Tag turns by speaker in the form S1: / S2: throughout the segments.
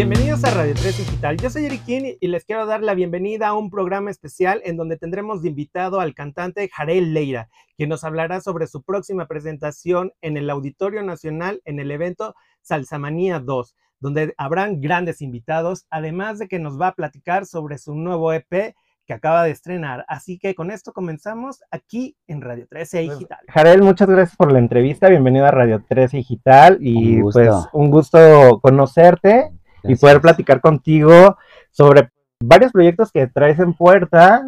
S1: Bienvenidos a Radio 3 Digital. Yo soy Eriquín y les quiero dar la bienvenida a un programa especial en donde tendremos de invitado al cantante Jarel Leira, quien nos hablará sobre su próxima presentación en el Auditorio Nacional en el evento Salsamanía 2, donde habrán grandes invitados, además de que nos va a platicar sobre su nuevo EP que acaba de estrenar. Así que con esto comenzamos aquí en Radio 13
S2: Pues,
S1: Digital.
S2: Jarel, muchas gracias por la entrevista. Bienvenido a Radio 13 Digital y
S3: Un
S2: pues un gusto conocerte y poder platicar contigo sobre varios proyectos que traes en puerta.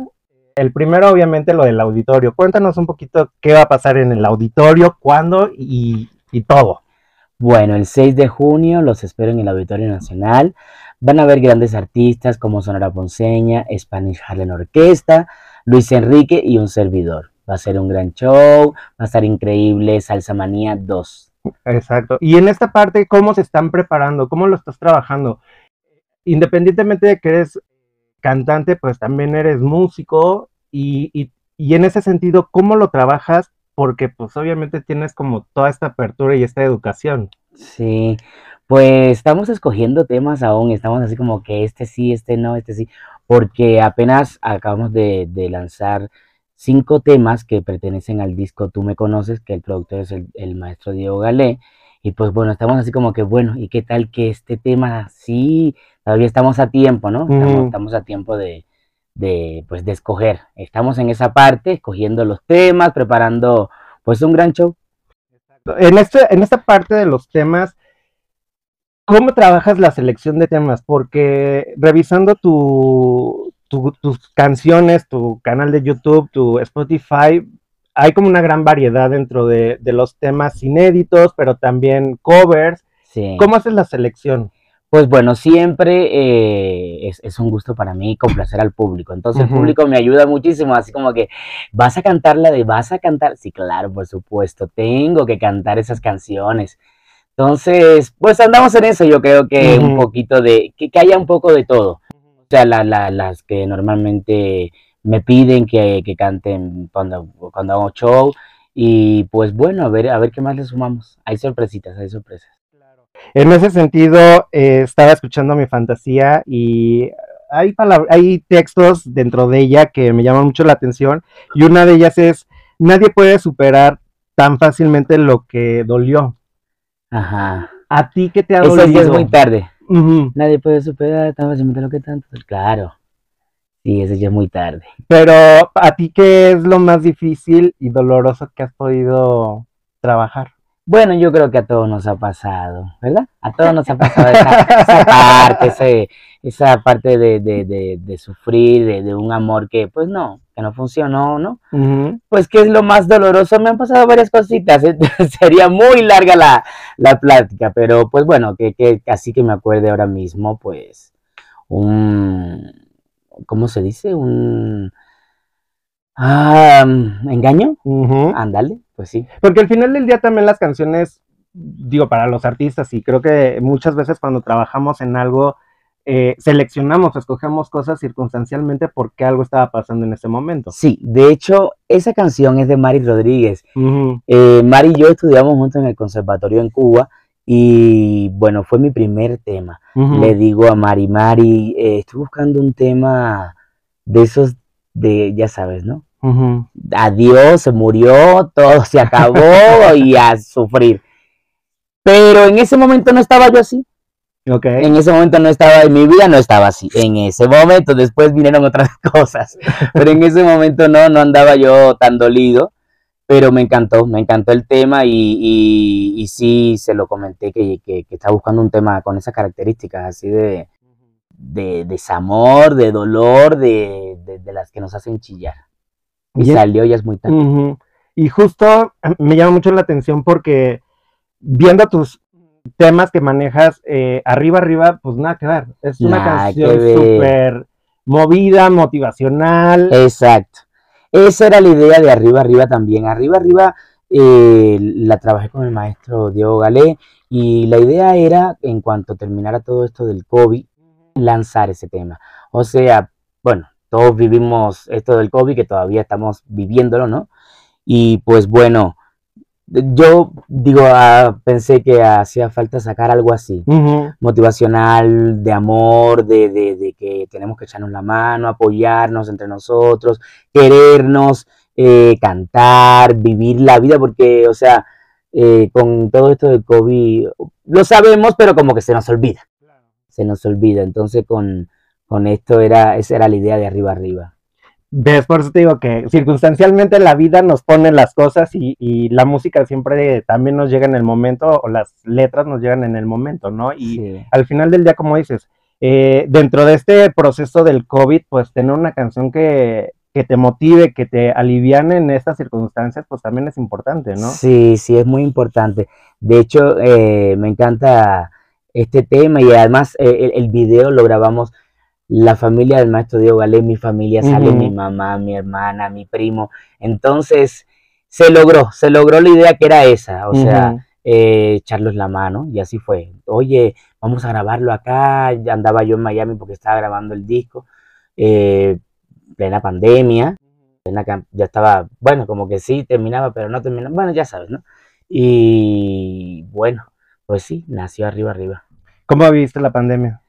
S2: El primero, obviamente, lo del auditorio. Cuéntanos un poquito qué va a pasar en el auditorio, cuándo y, y todo.
S3: Bueno, el 6 de junio los espero en el Auditorio Nacional. Van a ver grandes artistas como Sonora Ponceña, Spanish Harlem Orquesta, Luis Enrique y un servidor. Va a ser un gran show, va a estar increíble, Salsa Manía 2.
S2: Exacto. Y en esta parte, ¿cómo se están preparando? ¿Cómo lo estás trabajando? Independientemente de que eres cantante, pues también eres músico y, y- y en ese sentido, ¿cómo lo trabajas? Porque pues obviamente tienes como toda esta apertura y esta educación.
S3: Sí, pues estamos escogiendo temas aún, estamos así como que este sí, este no, este sí, porque apenas acabamos de, de lanzar cinco temas que pertenecen al disco Tú me conoces, que el productor es el, el maestro Diego Galé, y pues bueno, estamos así como que bueno, ¿y qué tal que este tema sí, todavía estamos a tiempo, ¿no? Estamos, a tiempo de, de, pues de escoger, estamos en esa parte, escogiendo los temas, preparando pues un gran show.
S2: En, este, en esta parte de los temas, ¿cómo trabajas la selección de temas? Porque revisando tu, tu- tus canciones, tu canal de YouTube, tu Spotify, hay como una gran variedad dentro de, de los temas inéditos, pero también covers.
S3: Sí.
S2: ¿Cómo haces la selección?
S3: Pues bueno, siempre eh, es, es un gusto para mí complacer al público. Entonces el público me ayuda muchísimo, así como que vas a cantar la de vas a cantar. Sí, claro, por supuesto, tengo que cantar esas canciones. Entonces, pues andamos en eso, yo creo que un poquito de, que, que haya un poco de todo. O sea, la- la- las que normalmente me piden que, que canten cuando, cuando hago show. Y pues bueno, a ver, a ver qué más le sumamos. Hay sorpresitas, hay sorpresas.
S2: En ese sentido, eh, estaba escuchando mi fantasía y hay, hay textos dentro de ella que me llaman mucho la atención y una de ellas es, nadie puede superar tan fácilmente lo que dolió.
S3: Ajá.
S2: ¿A ti qué te ha
S3: Eso ya es
S2: dolido?
S3: muy tarde. Nadie puede superar tan fácilmente lo que tanto. Claro. Sí, eso ya es muy tarde.
S2: Pero ¿a ti qué es lo más difícil y doloroso que has podido trabajar?
S3: Bueno, yo creo que a todos nos ha pasado, ¿verdad? A todos nos ha pasado esa, esa parte, ese- esa parte de, de, de, de sufrir, de, de un amor que, pues no, que no funcionó, ¿no? Pues, ¿qué es lo más doloroso? Me han pasado varias cositas. Sería muy larga la, la plática, pero pues bueno, que, que así que me acuerde ahora mismo, pues, un, ¿cómo se dice? Un, ah, ¿engaño? Ándale, pues sí.
S2: Porque al final del día también las canciones, digo, para los artistas, y creo que muchas veces cuando trabajamos en algo, eh, seleccionamos, escogemos cosas circunstancialmente porque algo estaba pasando en ese momento.
S3: Sí, de hecho, esa canción es de Mari Rodríguez. Eh, Mari y yo estudiamos juntos en el conservatorio en Cuba y bueno, fue mi primer tema. Le digo a Mari, Mari, eh, estoy buscando un tema de esos de, ya sabes, ¿no? Adiós, se murió, todo se acabó y a sufrir. Pero en ese momento no estaba yo así.
S2: Ok.
S3: En ese momento no estaba, en mi vida no estaba así. En ese momento, después vinieron otras cosas. Pero en ese momento no, no andaba yo tan dolido. Pero me encantó, me encantó el tema y, y, y sí se lo comenté que, que, que estaba buscando un tema con esas características así de, de desamor, de dolor, de, de, de las que nos hacen chillar. Y
S2: Y-
S3: salió, ya es muy tarde.
S2: Ujú. Y justo eh, me llama mucho la atención porque viendo tus temas que manejas eh, arriba arriba, pues nada que ver. Es una
S3: Nada
S2: canción súper movida, motivacional.
S3: Exacto. Esa era la idea de Arriba Arriba también. Arriba Arriba eh, la trabajé con el maestro Diego Galé y la idea era, en cuanto terminara todo esto del COVID, lanzar ese tema. O sea, bueno, todos vivimos esto del COVID, que todavía estamos viviéndolo, ¿no? Y pues bueno, yo digo, ah, pensé que hacía falta sacar algo así, motivacional, de amor, de, de- de que tenemos que echarnos la mano, apoyarnos entre nosotros, querernos, eh, cantar, vivir la vida, porque, o sea, eh, con todo esto del COVID, lo sabemos, pero como que se nos olvida, se nos olvida. Entonces, con, con esto era, esa era la idea de arriba arriba.
S2: ¿Ves? Por eso te digo que circunstancialmente la vida nos pone las cosas y, y la música siempre también nos llega en el momento, o las letras nos llegan en el momento, ¿no? Y
S3: Sí.
S2: al final del día, como dices, eh, dentro de este proceso del COVID, pues tener una canción que, que te motive, que te aliviane en estas circunstancias, pues también es importante, ¿no?
S3: Sí, sí, es muy importante. De hecho, eh, me encanta este tema y además eh, el, el video lo grabamos la familia del maestro Diego Galé, mi familia, sale mi mamá, mi hermana, mi primo. Entonces, se logró, se logró la idea que era esa, o sea, eh, echarlos la mano y así fue. Oye, vamos a grabarlo acá. Andaba yo en Miami porque estaba grabando el disco. Eh, plena pandemia. plena ya estaba, bueno, como que sí, terminaba, pero no terminaba. Bueno, ya sabes, ¿no? Y bueno, pues sí, nació arriba, arriba.
S2: ¿Cómo viviste la pandemia?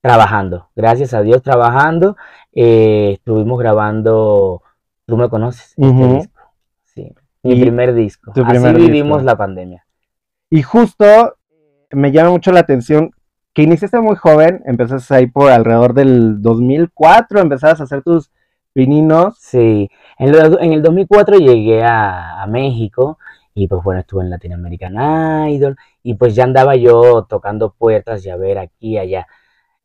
S3: Trabajando, gracias a Dios, trabajando. Eh, estuvimos grabando, tú me conoces, este disco. Sí, mi
S2: Y
S3: primer disco. Así
S2: primer
S3: vivimos
S2: disco.
S3: la pandemia.
S2: Y justo me llama mucho la atención que iniciaste muy joven, empezaste ahí por alrededor del 2004, empezabas a hacer tus pininos.
S3: Sí, en el, en el 2004 llegué a, a México y pues bueno, estuve en Latin American Idol y pues ya andaba yo tocando puertas y a ver aquí y allá.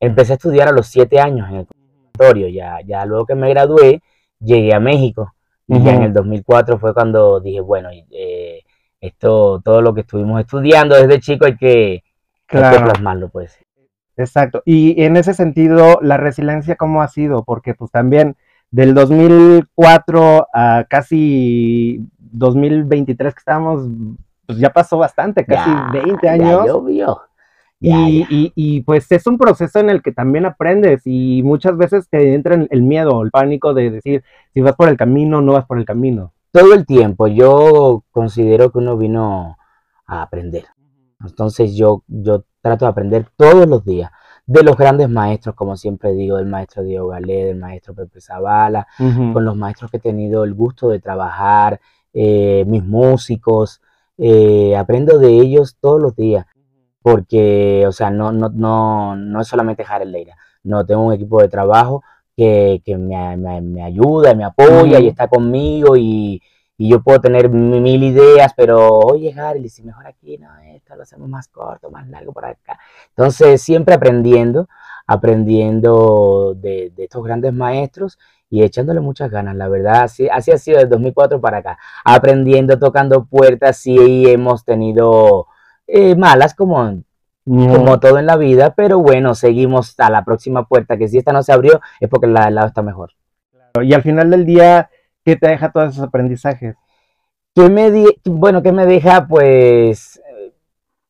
S3: Empecé a estudiar a los siete años en el conservatorio, ya, ya luego que me gradué llegué a México y ya en el 2004 fue cuando dije, bueno, eh, esto, todo lo que estuvimos estudiando desde chico hay que, hay que
S2: Claro,
S3: plasmarlo pues.
S2: exacto. Y en ese sentido, la resiliencia, ¿cómo ha sido? Porque pues también del 2004 a casi 2023 que estábamos, pues ya pasó bastante, casi
S3: Ya,
S2: 20
S3: ya
S2: años.
S3: llovió.
S2: Y, y- y, pues es un proceso en el que también aprendes y muchas veces te entra el el miedo, el pánico de decir si vas por el camino o no vas por el camino.
S3: todo el tiempo. Yo considero que uno vino a aprender. Entonces yo, yo trato de aprender todos los días de los grandes maestros, como siempre digo, del maestro Diego Galé, del maestro Pepe Zavala, con los maestros que he tenido el gusto de trabajar, eh, mis músicos, eh, aprendo de ellos todos los días, porque, o sea, no, no, no, no es solamente Jared Leira, no, tengo un equipo de trabajo que, que me, me- me ayuda, me apoya y está conmigo y, y yo puedo tener mi- mil ideas, pero oye, Harry, si mejor aquí, no, esto lo hacemos más corto, más largo por acá. Entonces, siempre aprendiendo, aprendiendo de, de estos grandes maestros y echándole muchas ganas, la verdad, así, así ha sido desde 2004 para acá, aprendiendo, tocando puertas, sí hemos tenido eh, malas como, como todo en la vida, pero bueno, seguimos a la próxima puerta, que si esta no se abrió es porque la del lado está mejor.
S2: Y al final del día, ¿qué te deja todos esos aprendizajes?
S3: ¿Qué me di- bueno, ¿qué me deja? Pues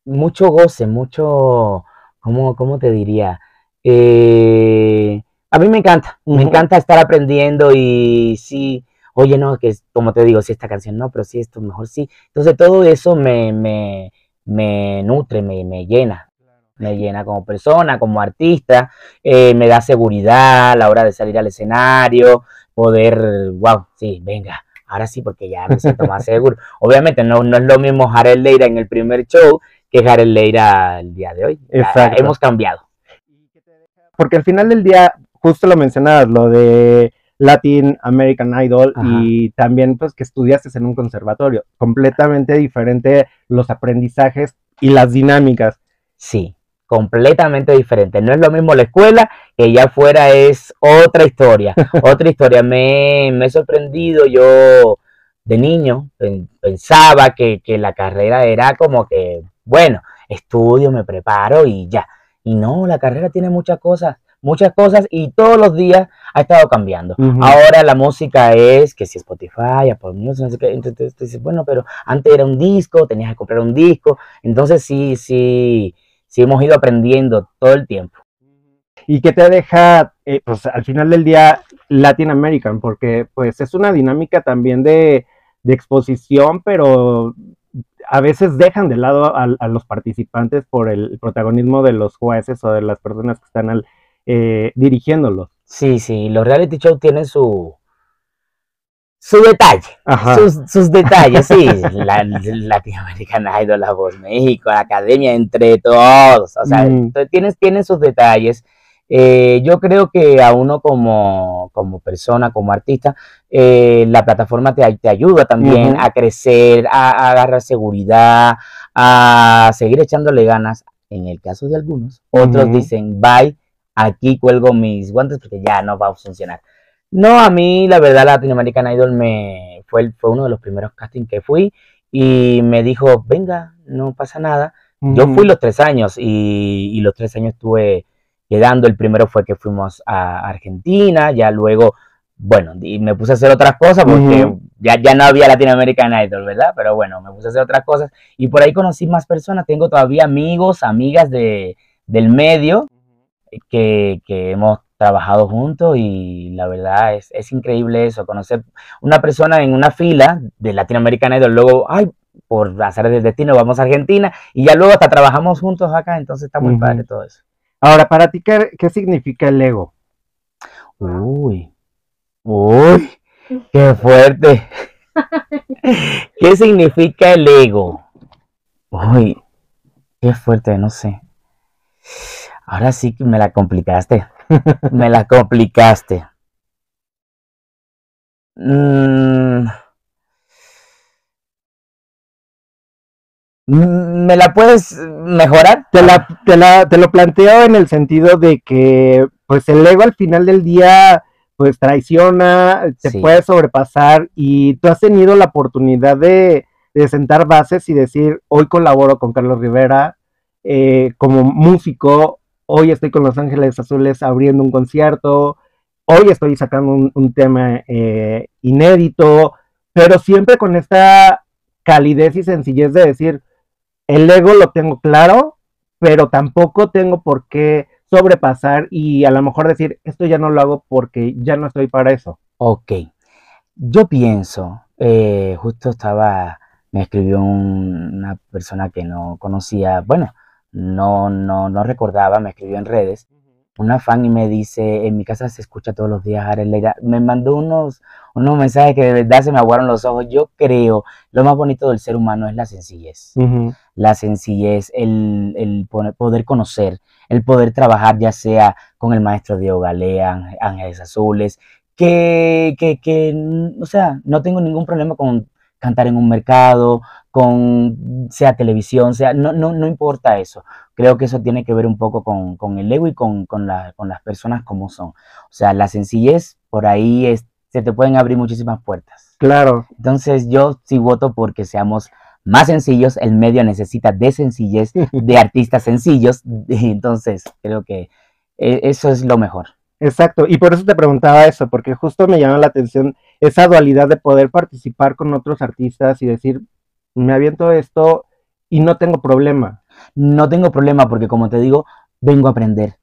S3: mucho goce, mucho, ¿cómo, cómo te diría? Eh, a mí me encanta, me encanta estar aprendiendo y sí, oye, no, que es- como te digo, si esta canción no, pero sí, esto mejor sí. Entonces todo eso me, me, me nutre, me, me llena, me llena como persona, como artista, eh, me da seguridad a la hora de salir al escenario, poder, wow, sí, venga, ahora sí, porque ya me siento más seguro. Obviamente no, no es lo mismo Jared Leira en el primer show que Jared Leira el día de hoy.
S2: Exacto.
S3: hemos cambiado.
S2: Porque al final del día, justo lo mencionabas, lo de Latin American Idol
S3: Ajá.
S2: y también pues que estudiaste en un conservatorio, completamente diferente los aprendizajes y las dinámicas.
S3: Sí, completamente diferente. No es lo mismo la escuela, que ya afuera es otra historia, otra historia. Me, me he sorprendido, yo de niño pen- pensaba que, que la carrera era como que, bueno, estudio, me preparo y ya. Y no, la carrera tiene muchas cosas, muchas cosas y todos los días ha estado cambiando. Ahora la música es que si Spotify, Apple Music, no sé qué, entonces tú dices, bueno, pero antes era un disco, tenías que comprar un disco, entonces sí, sí, sí hemos ido aprendiendo todo el tiempo.
S2: y que te deja, eh, pues al final del día, Latin American, porque pues es una dinámica también de, de exposición, pero a veces dejan de lado a, a los participantes por el protagonismo de los jueces o de las personas que están al, eh, dirigiéndolos.
S3: Sí, sí, los reality shows tienen su, su detalle, sus, sus detalles, sí, la, Idol, La Voz México, la Academia, entre todos, o sea,
S2: Mm.
S3: tienen sus detalles. Eh, yo creo que a uno como, como persona, como artista, eh, la plataforma te, te ayuda también a crecer, a, a agarrar seguridad, a seguir echándole ganas. En el caso de algunos, otros dicen, bye, aquí cuelgo mis guantes porque ya no va a funcionar. No, a mí la verdad Latinoamerican Idol me fue, fue uno de los primeros castings que fui y me dijo, venga, no pasa nada. Yo fui los tres años y, y los tres años estuve quedando. El primero fue que fuimos a Argentina, ya luego, bueno, y me puse a hacer otras cosas porque ya, ya no había Latinoamerican Idol, ¿verdad? Pero bueno, me puse a hacer otras cosas y por ahí conocí más personas. Tengo todavía amigos, amigas de, del medio que, que hemos trabajado juntos y la verdad es, es increíble eso, conocer una persona en una fila de Latinoamerican Idol, luego, ay, por hacer del destino vamos a Argentina y ya luego hasta trabajamos juntos acá, entonces está muy padre todo eso.
S2: Ahora, para ti, ¿qué, qué significa el ego?
S3: Uy, uy, qué fuerte. ¿Qué significa el ego? Uy, qué fuerte, no sé. Ahora sí que me la complicaste. Me la complicaste. Mm. ¿Me la puedes mejorar?
S2: Te, la, te, la- te lo planteo en el sentido de que, pues, el ego al final del día, pues, traiciona, te
S3: Sí.
S2: puede sobrepasar y tú has tenido la oportunidad de, de sentar bases y decir, hoy colaboro con Carlos Rivera eh, como músico, hoy estoy con Los Ángeles Azules abriendo un concierto, hoy estoy sacando un, tema eh, inédito, pero siempre con esta calidez y sencillez de decir, el ego lo tengo claro, pero tampoco tengo por qué sobrepasar y a lo mejor decir, esto ya no lo hago porque ya no estoy para eso.
S3: Ok. Yo pienso, eh, justo estaba, me escribió un- una persona que no conocía, bueno, no, no, no recordaba, me escribió en redes, una fan y me dice, en mi casa se escucha todos los días Jared Leira. Me mandó unos, unos mensajes que de verdad se me aguaron los ojos. Yo creo, lo más bonito del ser humano es la sencillez. La sencillez, el, el poder conocer, el poder trabajar ya sea con el maestro Diego Galea, Ángel- Ángeles Azules, que, que, que, o sea, no tengo ningún problema con cantar en un mercado, con sea televisión, sea, no, no, no importa eso. Creo que eso tiene que ver un poco con, con el ego y con, con, la- con las personas como son. O sea, la sencillez, por ahí es, se te pueden abrir muchísimas puertas.
S2: Claro,
S3: Entonces yo sí voto porque seamos más sencillos, el medio necesita de sencillez, de artistas sencillos, entonces creo que eh, eso es lo mejor.
S2: Exacto. Y por eso te preguntaba eso, porque justo me llama la atención esa dualidad de poder participar con otros artistas y decir, me aviento esto y no tengo problema.
S3: No tengo problema porque como te digo, vengo a aprender.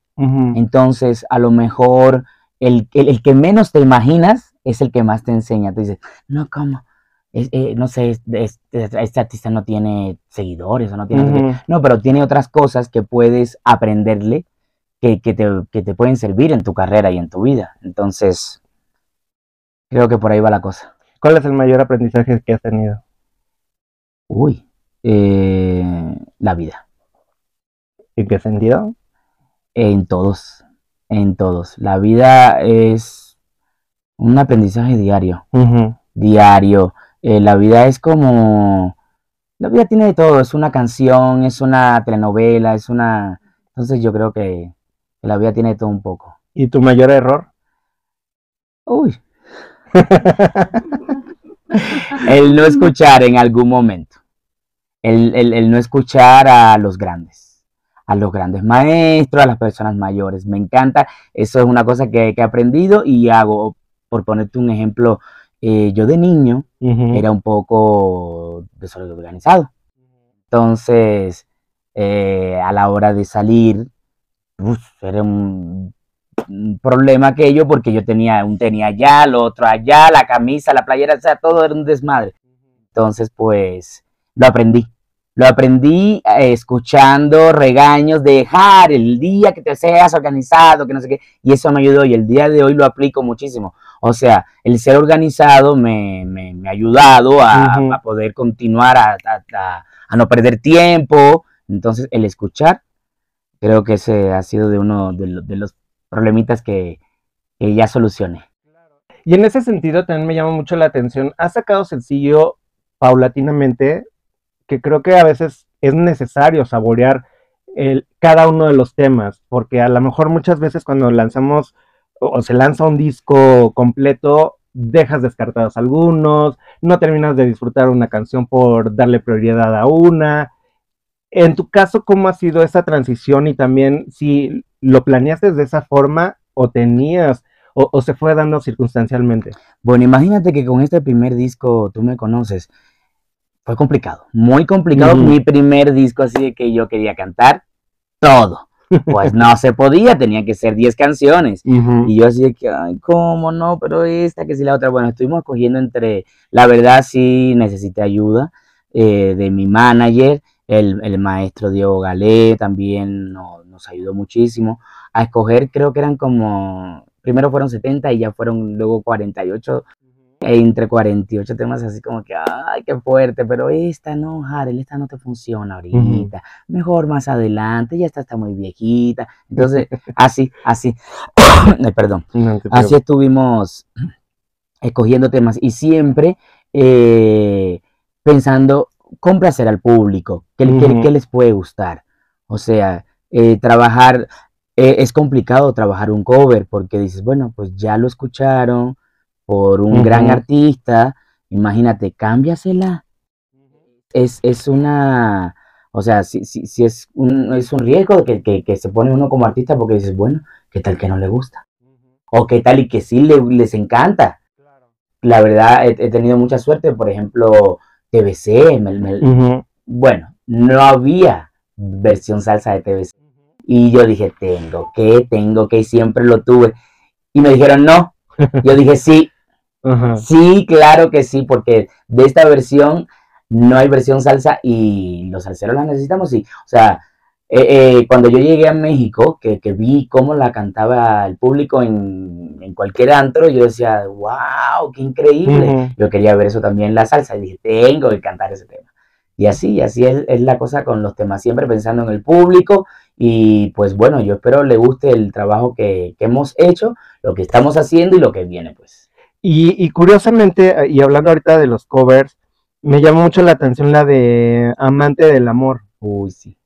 S3: Entonces, a lo mejor el, el, el que menos te imaginas es el que más te enseña. Tú dices, no, ¿cómo? Es- eh, no sé, es- es- este artista no tiene seguidores o no tiene... no sé qué".
S2: Ujú.
S3: No, pero tiene otras cosas que puedes aprenderle que, que te, que te pueden servir en tu carrera y en tu vida. Entonces, creo que por ahí va la cosa.
S2: ¿Cuál es el mayor aprendizaje que has tenido?
S3: Uy, eh, la vida.
S2: ¿En qué sentido?
S3: En todos, en todos. La vida es un aprendizaje diario, diario. Eh, la vida es como... La vida tiene de todo, es una canción, es una telenovela, es una... Entonces yo creo que la vida tiene todo un poco.
S2: ¿Y tu mayor error?
S3: Uy. el no escuchar en algún momento. El, el- el no escuchar a los grandes, a los grandes maestros, a las personas mayores. Me encanta. Eso es una cosa que, que he aprendido y hago. Por ponerte un ejemplo, eh, yo de niño era un poco desorganizado. Entonces, eh, a la hora de salir, uf, era un, un problema aquello porque yo tenía un tenía allá, lo otro allá, la camisa, la playera, o sea, todo era un desmadre. Entonces, pues, lo aprendí. Lo aprendí eh, escuchando regaños de dejar el día que te seas organizado, que no sé qué, y eso me ayudó y el día de hoy lo aplico muchísimo. O sea, el ser organizado me, me, me ha ayudado a, poder continuar, a, a- a- a no perder tiempo. Entonces, el escuchar, creo que ese ha sido de uno de, lo- de los problemitas que, que ya solucioné.
S2: Y en ese sentido también me llama mucho la atención. Has sacado sencillo paulatinamente, que creo que a veces es necesario saborear el, cada uno de los temas, porque a lo mejor muchas veces cuando lanzamos o, o se lanza un disco completo, dejas descartados algunos, no terminas de disfrutar una canción por darle prioridad a una. En tu caso, ¿cómo ha sido esa transición y también si lo planeaste de esa forma o tenías o, o se fue dando circunstancialmente?
S3: Bueno, imagínate que con este primer disco, tú me conoces, fue complicado, muy complicado.
S2: Ujú.
S3: Mi primer disco así de que yo quería cantar todo. Pues no se podía, tenía que ser 10 canciones. Y yo así de que, ay, ¿cómo no? Pero esta, que si la otra. Bueno, estuvimos escogiendo entre, la verdad sí necesité ayuda eh, de mi manager, el, el maestro Diego Galé también no- nos ayudó muchísimo a escoger, creo que eran como, primero fueron 70 y ya fueron luego 48, e entre 48 temas así como que, ay, qué fuerte, pero esta no, Harel, esta no te funciona ahorita, mejor más adelante, ya esta está muy viejita. Entonces, así, así, perdón.
S2: No
S3: Así estuvimos escogiendo temas y siempre eh, pensando complacer al público, ¿qué, les puede gustar? O sea, eh, trabajar, eh, es complicado trabajar un cover porque dices, bueno, pues ya lo escucharon por un gran artista, imagínate, cámbiasela. Es, es una, o sea, si, si, si es, un, es un riesgo que, que, que se pone uno como artista porque dices, bueno, ¿qué tal que no le gusta? O qué tal y que sí le- les encanta. La verdad, he, he tenido mucha suerte, por ejemplo, TBC, me- me-
S2: Ujú.
S3: bueno, no había versión salsa de TBC. Y yo dije, tengo que, tengo que, y siempre lo tuve. Y me dijeron, no. Yo dije, sí, sí, claro que sí, porque de esta versión no hay versión salsa y los salseros la necesitamos, sí. O sea, eh, eh, cuando yo llegué a México, que, que vi cómo la cantaba el público en, en cualquier antro, yo decía, wow, qué increíble. Yo quería ver eso también en la salsa y dije, tengo que cantar ese tema. Y así, así es, es la cosa con los temas, siempre pensando en el público y pues bueno, yo espero le guste el trabajo que, que hemos hecho, lo que estamos haciendo y lo que viene pues.
S2: Y, y curiosamente, eh, y hablando ahorita de los covers, me llamó mucho la atención la de Amante del Amor.
S3: Uy, sí.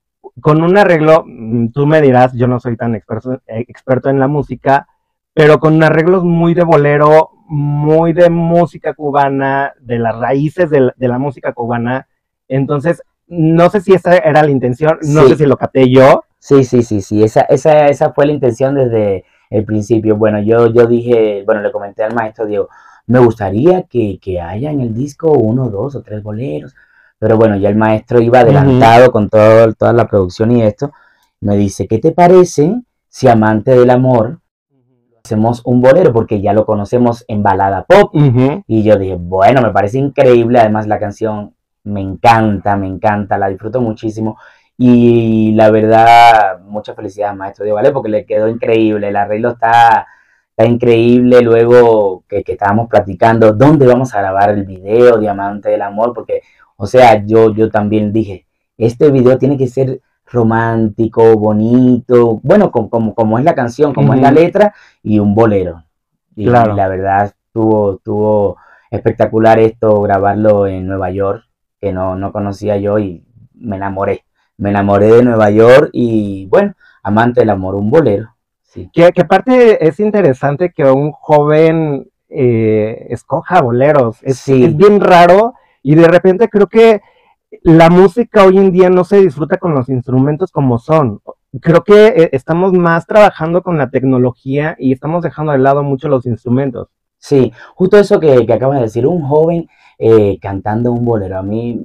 S2: Con un arreglo, mm, tú me dirás, yo no soy tan experto, eh, experto en la música, pero con arreglos muy de bolero, muy de música cubana, de las raíces de la, de la música cubana. Entonces, no sé si esa era la intención, no
S3: Sí.
S2: sé si lo capté yo.
S3: Sí, sí, sí, sí, esa, esa, esa fue la intención desde el principio. Bueno, yo, yo dije, bueno, le comenté al maestro Diego, me gustaría que, que haya en el disco uno, dos o tres boleros. Pero bueno, ya el maestro iba adelantado con todo, toda la producción y esto. Me dice, ¿qué te parece si Amante del Amor hacemos un bolero? Porque ya lo conocemos en balada pop. Y yo dije, bueno, me parece increíble, además la canción me encanta, me encanta, la disfruto muchísimo. Y la verdad, mucha felicidad, maestro Diego, ¿vale? Porque le quedó increíble, el arreglo está, está increíble. Luego que, que estábamos platicando, ¿dónde vamos a grabar el video, Diamante del Amor? Porque, o sea, yo, yo también dije, este video tiene que ser romántico, bonito, bueno, como, como, como es la canción, como es la letra, y un bolero. Y,
S2: Claro.
S3: la verdad, estuvo, estuvo espectacular esto, grabarlo en Nueva York, que no, no conocía yo y me enamoré. Me enamoré de Nueva York y bueno, amante del amor, un bolero. Sí.
S2: Que, que aparte es interesante que un joven eh, escoja boleros. Es,
S3: Sí.
S2: es bien raro y de repente creo que la música hoy en día no se disfruta con los instrumentos como son. Creo que eh, estamos más trabajando con la tecnología y estamos dejando de lado mucho los instrumentos.
S3: Sí, justo eso que, acabas de decir, un joven eh, cantando un bolero. A mí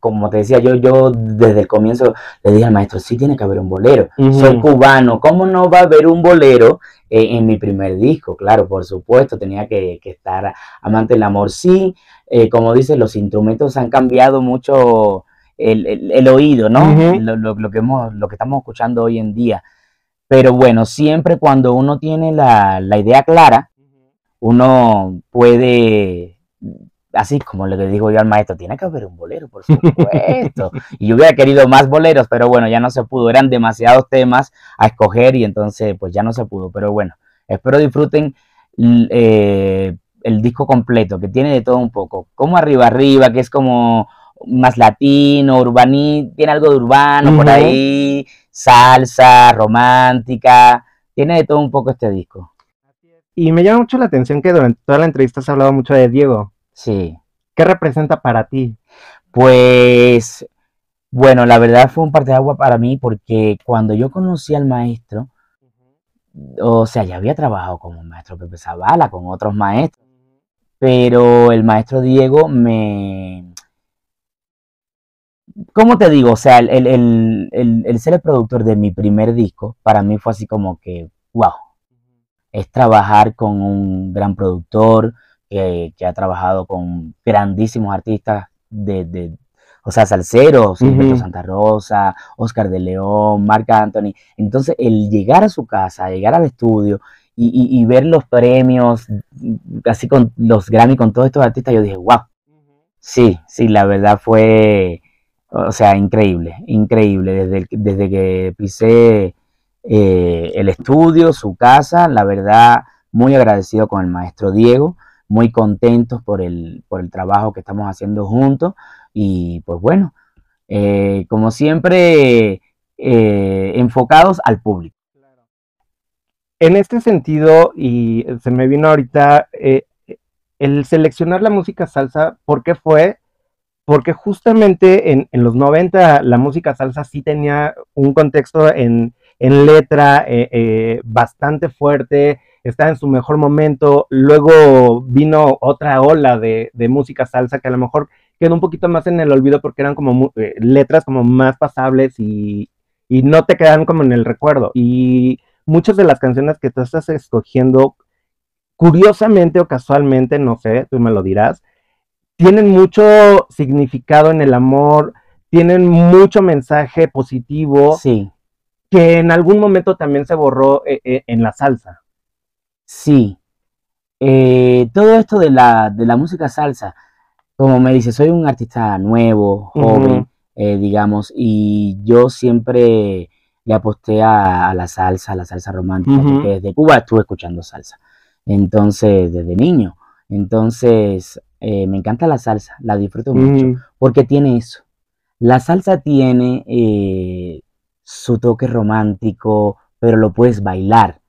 S3: como te decía, yo, yo desde el comienzo le dije al maestro, sí tiene que haber un bolero. Soy cubano, ¿cómo no va a haber un bolero eh, en mi primer disco? Claro, por supuesto, tenía que, que estar amante del amor. Sí, eh, como dices, los instrumentos han cambiado mucho el, el- el oído, ¿no? Lo, lo- lo que hemos, lo que estamos escuchando hoy en día. Pero bueno, siempre cuando uno tiene la, la idea clara, uno puede, así como le digo yo al maestro, tiene que haber un bolero, por supuesto. y yo hubiera querido más boleros, pero bueno, ya no se pudo. Eran demasiados temas a escoger y entonces pues ya no se pudo. Pero bueno, espero disfruten l- eh, el disco completo, que tiene de todo un poco. Como arriba, arriba, que es como más latino, urbaní, tiene algo de urbano por ahí, salsa, romántica, tiene de todo un poco este disco.
S2: Y me llama mucho la atención que durante toda la entrevista has hablado mucho de Diego.
S3: Sí.
S2: ¿Qué representa para ti?
S3: Pues, bueno, la verdad fue un parteaguas para mí porque cuando yo conocí al maestro, o sea, ya había trabajado con el maestro Pepe Zavala, con otros maestros, pero el maestro Diego me... ¿Cómo te digo? O sea, el, el- el- el- el ser el productor de mi primer disco, para mí fue así como que, wow, es trabajar con un gran productor que, que ha trabajado con grandísimos artistas de, de- o sea, salseros, Gilberto
S2: Ujú.
S3: Santa Rosa, Oscar de León, Marc Anthony. Entonces, el llegar a su casa, llegar al estudio y, y- y ver los premios, así con los Grammy, con todos estos artistas, yo dije, wow, sí, sí, la verdad fue, o sea, increíble, increíble. Desde, el- desde que pisé eh, el estudio, su casa, la verdad, muy agradecido con el maestro Diego, muy contentos por el, por el trabajo que estamos haciendo juntos y pues bueno, eh, como siempre, eh, enfocados al público.
S2: En este sentido, y se me vino ahorita, eh, el seleccionar la música salsa, ¿por qué fue? Porque justamente en, en los 90 la música salsa sí tenía un contexto en, en letra bastante fuerte, estaba en su mejor momento, luego vino otra ola de, de música salsa que a lo mejor quedó un poquito más en el olvido porque eran como eh, letras como más pasables y, y no te quedan como en el recuerdo. Y muchas de las canciones que tú estás escogiendo, curiosamente o casualmente, no sé, tú me lo dirás, tienen mucho significado en el amor, tienen mucho mensaje positivo
S3: Sí,
S2: que en algún momento también se borró eh, eh, en la salsa.
S3: Sí. Eh, todo esto de la, de la música salsa, como me dice, soy un artista nuevo, joven, eh, digamos, y yo siempre le aposté a, a la salsa, a la salsa romántica, porque desde Cuba estuve escuchando salsa, entonces, desde niño. Entonces, eh, me encanta la salsa, la disfruto mucho,
S2: Ujú.
S3: porque tiene eso. La salsa tiene eh, su toque romántico, pero lo puedes bailar.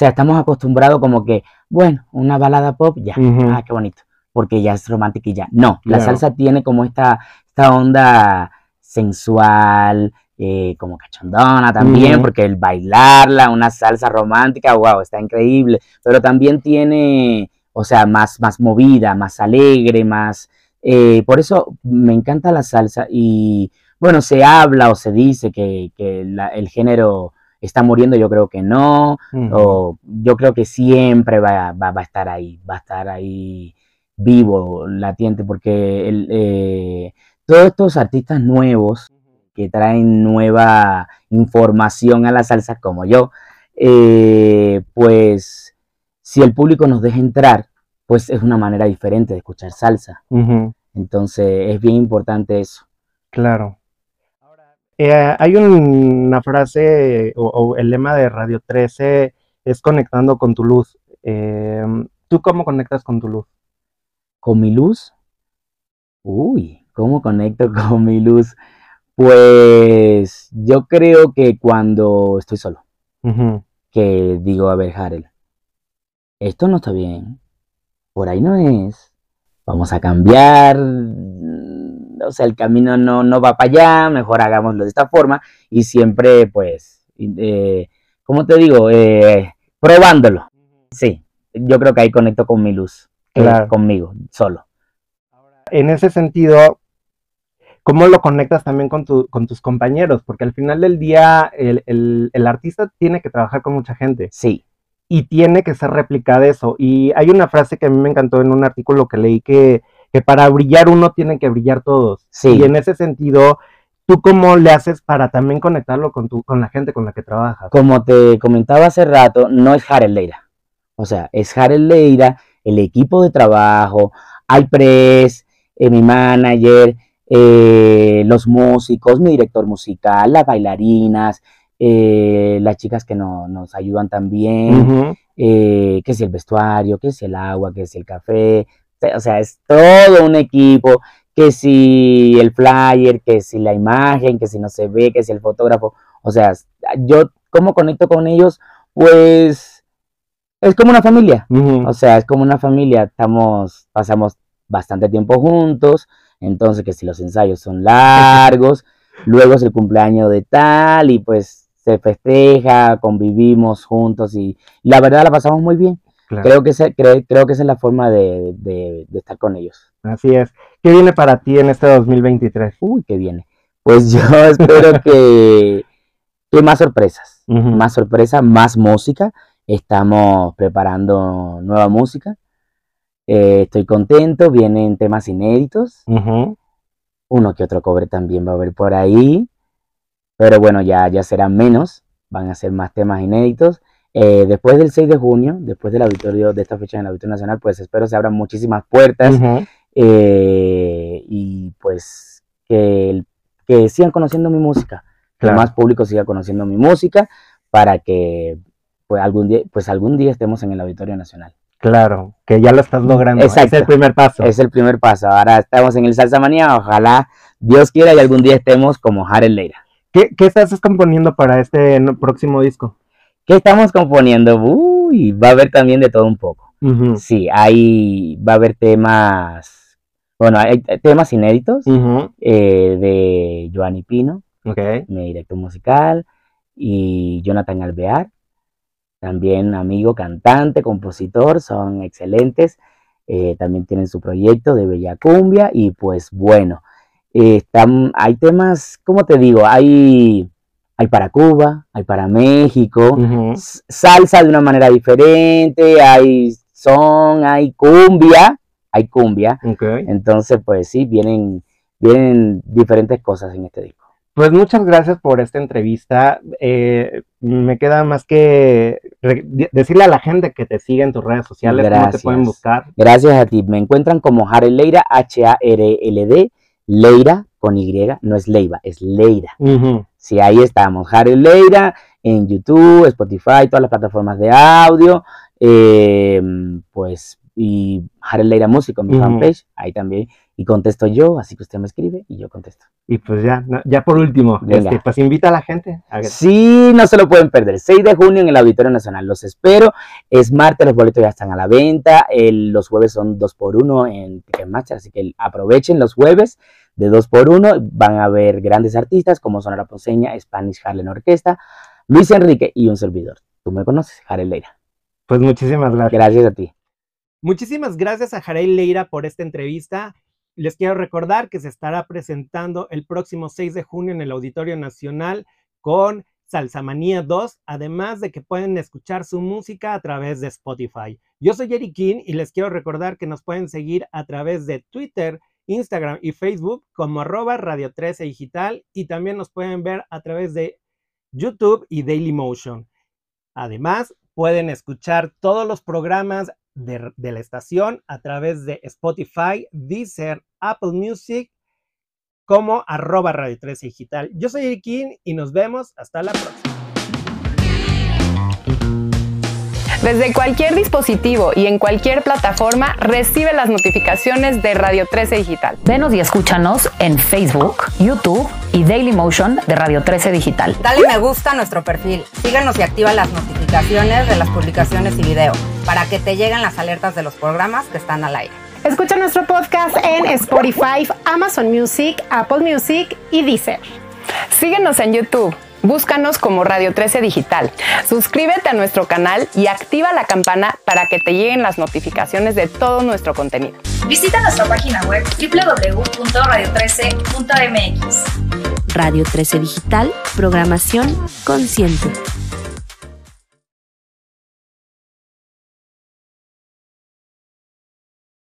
S3: O sea, estamos acostumbrados como que, bueno, una balada pop, ya, ah, qué bonito, porque ya es romántica y ya. No, la salsa tiene como esta, esta onda sensual, eh, como cachondona también, porque el bailarla, una salsa romántica, wow, está increíble, pero también tiene, o sea, más, más movida, más alegre, más... eh, por eso me encanta la salsa y, bueno, se habla o se dice que, que la- el género está muriendo, yo creo que no, o yo creo que siempre va, va- va a estar ahí, va a estar ahí vivo, latiente, porque el, eh, todos estos artistas nuevos que traen nueva información a la salsa, como yo, eh, pues si el público nos deja entrar, pues es una manera diferente de escuchar salsa. Entonces es bien importante eso.
S2: Claro. Eh, hay un- una frase o, o el lema de Radio 13 es conectando con tu luz. Eh, ¿Tú cómo conectas con tu luz?
S3: ¿Con mi luz? Uy, ¿cómo conecto con mi luz? Pues yo creo que cuando estoy solo, que digo, a ver, Harel, esto no está bien, por ahí no es, vamos a cambiar, o sea, el camino no, no va para allá, mejor hagámoslo de esta forma y siempre, pues, eh, ¿cómo te digo? Eh, probándolo, sí, yo creo que ahí conecto con mi luz, eh,
S2: Claro.
S3: conmigo, solo.
S2: En ese sentido, cómo lo conectas también con, tu, con tus compañeros, porque al final del día el, el, el artista tiene que trabajar con mucha gente.
S3: Sí.
S2: y tiene que ser replicada eso. Y hay una frase que a mí me encantó en un artículo que leí que, que para brillar uno tiene que brillar todos.
S3: Sí.
S2: Y en ese sentido, ¿tú cómo le haces para también conectarlo con, tu, con la gente con la que trabajas?
S3: Como te comentaba hace rato, no es Jared Leira. O sea, es Jared Leira, el equipo de trabajo, hay press, eh, mi manager, eh, los músicos, mi director musical, las bailarinas, eh, las chicas que no- nos ayudan también, eh, que si el vestuario, que si el agua, que si el café, o sea, o sea, es todo un equipo, que si el flyer, que si la imagen, que si no se ve, que si el fotógrafo, o sea, yo cómo conecto con ellos, pues es como una familia, o sea, es como una familia, estamos, pasamos bastante tiempo juntos, entonces que si los ensayos son largos, luego es el cumpleaños de tal y pues se festeja, convivimos juntos y la verdad la pasamos muy bien.
S2: Claro,
S3: Creo que, ese- creo, creo que esa es la forma de, de- de estar con ellos.
S2: Así es. ¿Qué viene para ti en este 2023?
S3: Uy, qué viene. Pues yo espero que, que más sorpresas, más sorpresas, más música. Estamos preparando nueva música. Eh, estoy contento, vienen temas inéditos. Uno que otro cover también va a haber por ahí. Pero bueno, ya, ya serán menos. Van a ser más temas inéditos. Eh, después del 6 de junio, después del auditorio, de esta fecha en el Auditorio Nacional, pues espero se abran muchísimas puertas. Eh, y pues que, sigan conociendo mi música. Que más público siga conociendo mi música para que pues algún día, pues algún día estemos en el Auditorio Nacional.
S2: Claro, que ya lo estás logrando.
S3: Exacto.
S2: Es el primer paso.
S3: Es el primer paso. Ahora estamos en el Salsa Manía. Ojalá Dios quiera y algún día estemos como Jared Leira.
S2: ¿Qué, qué estás componiendo para este próximo disco?
S3: ¿Qué estamos componiendo? Uy, va a haber también de todo un poco. Sí, hay, va a haber temas, bueno, hay temas inéditos
S2: ujú,
S3: eh, de Joanny Pino,
S2: Ok.
S3: mi director musical, y Jonathan Alvear, también amigo cantante, compositor, son excelentes. eh, también tienen su proyecto de Bella Cumbia y pues bueno, eh, están, hay temas, ¿cómo te digo? Hay, hay para Cuba, hay para México, salsa de una manera diferente, hay son, hay cumbia, hay cumbia.
S2: Ok.
S3: Entonces, pues sí, vienen, vienen diferentes cosas en este disco.
S2: Pues muchas gracias por esta entrevista. Eh, me queda más que decirle a la gente que te siga en tus redes sociales, cómo te
S3: Gracias.
S2: pueden buscar.
S3: Gracias a ti. Me encuentran como Jared Leira, H-A-R-L-D, Leira con Y, no es Leiva, es Leira.
S2: Ujú,
S3: Sí, ahí estamos. Jared Leira en YouTube, Spotify, todas las plataformas de audio. eh, pues, y Jared Leira Músico, mi fanpage, ahí también. Y contesto yo, así que usted me escribe y yo contesto.
S2: Y pues ya, no, ya por último, este, pues invita a la gente. a
S3: Sí, no se lo pueden perder. 6 de junio en el Auditorio Nacional. Los espero. Es martes, los boletos ya están a la venta. El- los jueves son 2x1 en Ticketmaster, así que aprovechen los jueves de 2x1. Van a ver grandes artistas como Sonora Ponceña, Spanish Harlem Orquesta, Luis Enrique y un servidor. Tú me conoces, Jared Leira.
S2: Pues muchísimas gracias.
S3: Gracias a ti.
S1: Muchísimas gracias a Jarey Leira por esta entrevista. Les quiero recordar que se estará presentando el próximo 6 de junio en el Auditorio Nacional con Salsamanía 2, además de que pueden escuchar su música a través de Spotify. Yo soy Eric King y les quiero recordar que nos pueden seguir a través de Twitter, Instagram y Facebook como arroba Radio 13 Digital y también nos pueden ver a través de YouTube y Dailymotion. Además, pueden escuchar todos los programas de, de la estación a través de Spotify, Deezer, Apple Music, como arroba Radio 13 Digital. Yo soy Eric King y nos vemos hasta la próxima.
S4: Desde cualquier dispositivo y en cualquier plataforma, recibe las notificaciones de Radio 13 Digital.
S5: Venos y escúchanos en Facebook, YouTube y Dailymotion de Radio 13 Digital.
S6: Dale me gusta a nuestro perfil. Síguenos y activa las notificaciones de las publicaciones y video para que te lleguen las alertas de los programas que están al aire.
S7: Escucha nuestro podcast en Spotify, Amazon Music, Apple Music y Deezer.
S4: Síguenos en YouTube, Búscanos como Radio 13 Digital. Suscríbete a nuestro canal y activa la campana para que te lleguen las notificaciones de todo nuestro contenido.
S8: Visita nuestra página web www.radio13.mx.
S9: Radio 13 Digital, programación consciente.